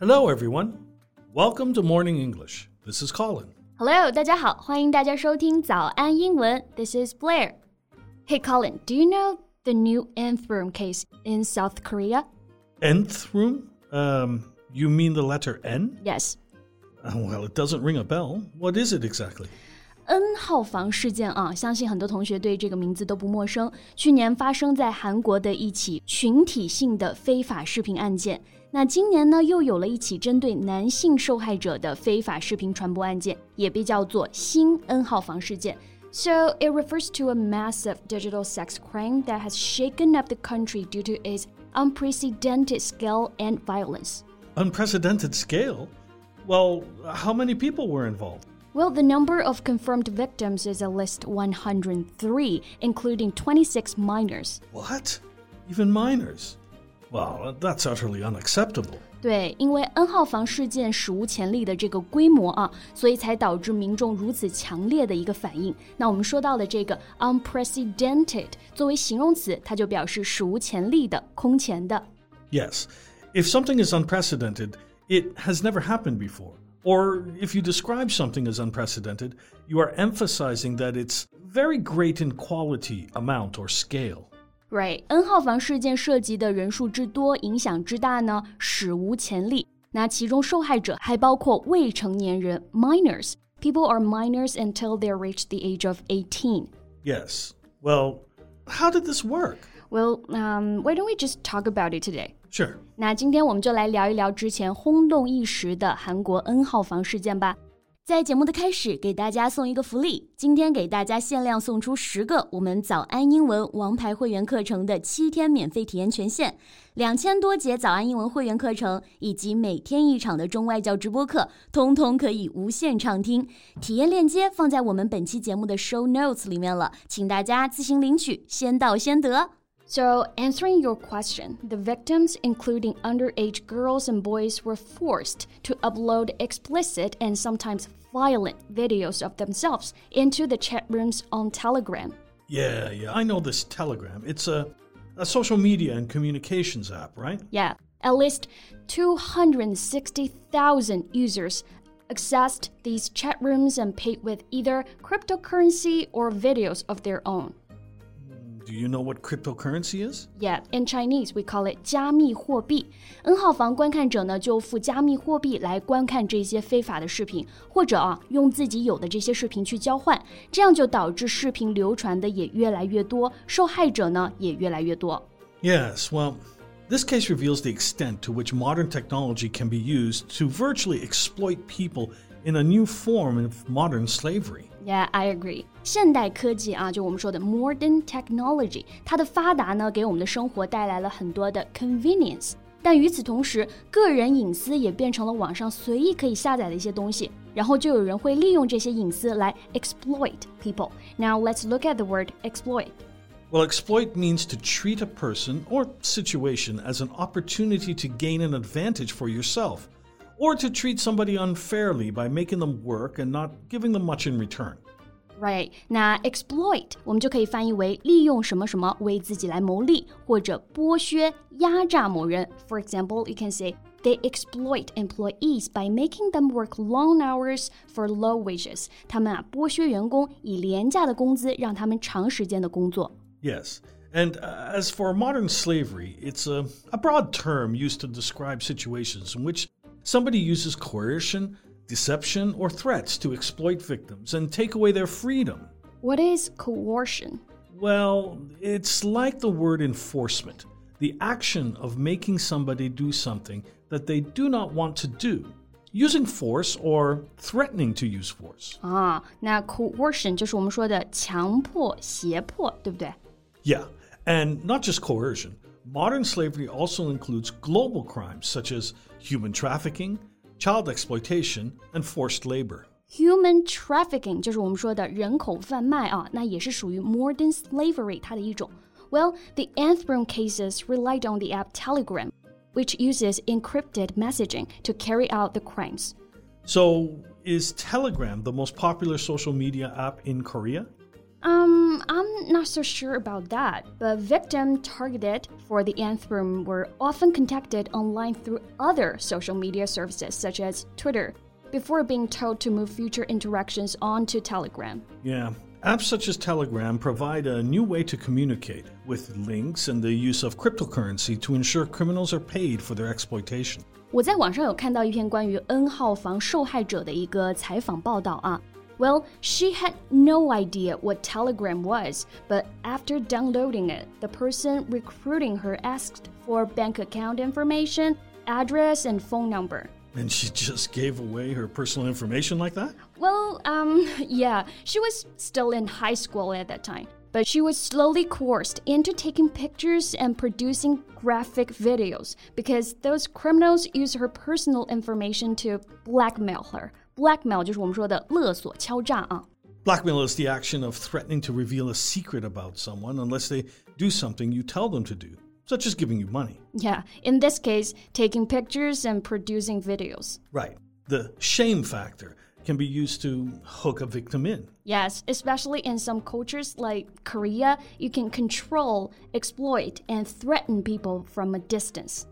Hello, everyone. Welcome to Morning English. This is Colin. Hello，大家好，欢迎大家收听早安英文。This is Blair. Hey, Colin, do you know the new nth room case in South Korea? Nth room? Um, you mean the letter N? Yes. Uh, well, it doesn't ring a bell. What is it exactly? N 号房事件啊，相信很多同学对这个名字都不陌生。去年发生在韩国的一起群体性的非法视频案件。那今年呢，又有了一起针对男性受害者的非法视频传播案件，也被叫做新 N 号房事件。So it refers to a massive digital sex crime that has shaken up the country due to its unprecedented scale and violence. Unprecedented scale? Well, how many people were involved? Well, the number of confirmed victims is at least 103, including 26 minors. What? Even minors? Well, that's utterly unacceptable. 对，因为 N 号房事件史无前例的这个规模啊，所以才导致民众如此强烈的一个反应。那我们说到的这个 unprecedented 作为形容词，它就表示史无前例的、空前的。Yes. If something is unprecedented, it has never happened before. Or if you describe something as unprecedented, you are emphasizing that it's very great in quality, amount, or scale. Right，N 号房事件涉及的人数之多、影响之大呢，史无前例。那其中受害者还包括未成年人 （minors）。People are minors until they reach the age of 18. Yes. Well, how did this work? Well, um, why don't we just talk about it today? 是那今天我们就来聊一聊之前轰动一时的韩国 N 号房事件吧。在节目的开始，给大家送一个福利，今天给大家限量送出十个我们早安英文王牌会员课程的七天免费体验权限，两千多节早安英文会员课程以及每天一场的中外教直播课，通通可以无限畅听。体验链接放在我们本期节目的 show notes 里面了，请大家自行领取，先到先得。So, answering your question, the victims, including underage girls and boys, were forced to upload explicit and sometimes violent videos of themselves into the chat rooms on Telegram. Yeah, yeah, I know this Telegram. It's a, a social media and communications app, right? Yeah, at least 260,000 users accessed these chat rooms and paid with either cryptocurrency or videos of their own. Do you know what cryptocurrency is? Yeah, in Chinese we call it 加密货币。N 号房观看者呢就付加密货币来观看这些非法的视频，或者啊用自己有的这些视频去交换，这样就导致视频流传的也越来越多，受害者呢也越来越多。Yes, well. This case reveals the extent to which modern technology can be used to virtually exploit people in a new form of modern slavery. Yeah, I agree. 现代科技啊，就我们说的 modern technology，它的发达呢，给我们的生活带来了很多的 convenience。但与此同时，个人隐私也变成了网上随意可以下载的一些东西，然后就有人会利用这些隐私来 exploit people. Now let's look at the word exploit. Well, exploit means to treat a person or situation as an opportunity to gain an advantage for yourself or to treat somebody unfairly by making them work and not giving them much in return. Right，那 exploit 我们就可以翻译为利用什么什么为自己来谋利，或者剥削、压榨某人。For example, you can say they exploit employees by making them work long hours for low wages. 他们啊剥削员工，以廉价的工资让他们长时间的工作。Yes. And uh, as for modern slavery, it's a, a broad term used to describe situations in which Somebody uses coercion, deception, or threats to exploit victims and take away their freedom. What is coercion? Well, it's like the word enforcement the action of making somebody do something that they do not want to do. Using force or threatening to use force. 啊，那 coercion 就是我们说的强迫、胁迫，对不对？Yeah, and not just coercion. Modern slavery also includes global crimes such as human trafficking, child exploitation, and forced labor. Human trafficking 就是我们说的人口贩卖啊，那也是属于 modern slavery 它的一种。Well, the nth room cases relied on the app Telegram, which uses encrypted messaging to carry out the crimes. So, is Telegram the most popular social media app in Korea? Um, I'm not so sure about that, but victims targeted for the nth room were often contacted online through other social media services such as Twitter before being told to move future interactions onto Telegram. Yeah. Apps such as Telegram provide a new way to communicate with links and the use of cryptocurrency to ensure criminals are paid for their exploitation. 我在网上有看到一篇关于 N 号房受害者的一个采访报道啊。 well, she had no idea what Telegram was, but after downloading it, the person recruiting her asked for bank account information, address, and phone number. And she just gave away her personal information like that? Well, um, yeah, she was still in high school at that time. But she was slowly coerced into taking pictures and producing graphic videos because those criminals use her personal information to blackmail her Blackmail 就是我们说的勒索、敲诈啊。Blackmail is the action of threatening to reveal a secret about someone unless they do something you tell them to do such as giving you money. Yeah, in this case, taking pictures and producing videos. Right. The shame factor can be used to hook a victim in. Yes, especially in some cultures like Korea, you can control, exploit, and threaten people from a distance.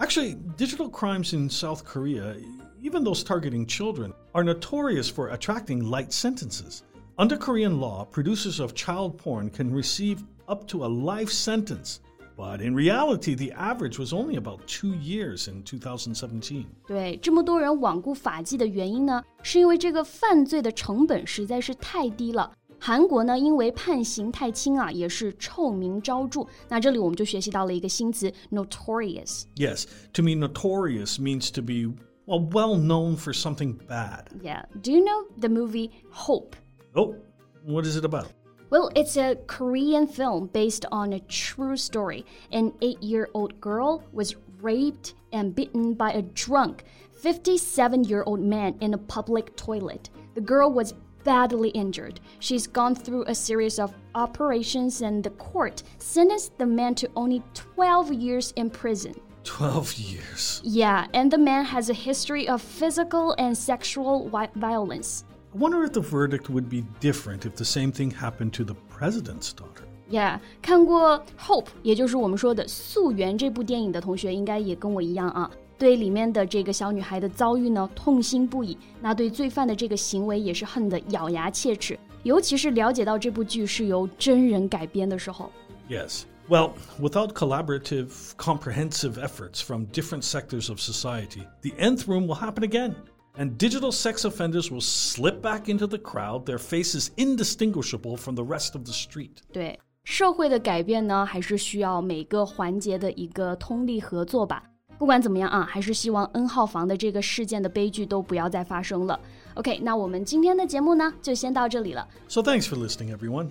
Actually, digital crimes in South Korea, even those targeting children, are notorious for attracting light sentences. Under Korean law, producers of child porn can receive up to a life sentence but in reality, the average was only about two years in 2017. 对这么多人罔顾法纪的原因呢，是因为这个犯罪的成本实在是太低了。韩国呢，因为判刑太轻啊，也是臭名昭着。那这里我们就学习到了一个新词，notorious。Yes, to me, notorious means to be well well known for something bad. Yeah. Do you know the movie Hope? Oh, what is it about? Well, it's a Korean film based on a true story. An eight year old girl was raped and beaten by a drunk 57 year old man in a public toilet. The girl was badly injured. She's gone through a series of operations, and the court sentenced the man to only 12 years in prison. 12 years. Yeah, and the man has a history of physical and sexual violence. I wonder if the verdict would be different if the same thing happened to the president's daughter. Yeah，看过《Hope》，也就是我们说的《素媛》这部电影的同学，应该也跟我一样啊，对里面的这个小女孩的遭遇呢痛心不已，那对罪犯的这个行为也是恨得咬牙切齿。尤其是了解到这部剧是由真人改编的时候。Yes, Well, without collaborative, comprehensive efforts from different sectors of society, the nth room will happen again and digital sex offenders will slip back into the crowd, their faces indistinguishable from the rest of the street. 对社会的改变呢，还是需要每个环节的一个通力合作吧。不管怎么样啊，还是希望 N 号房的这个事件的悲剧都不要再发生了。OK，那我们今天的节目呢，就先到这里了。So thanks for listening, everyone.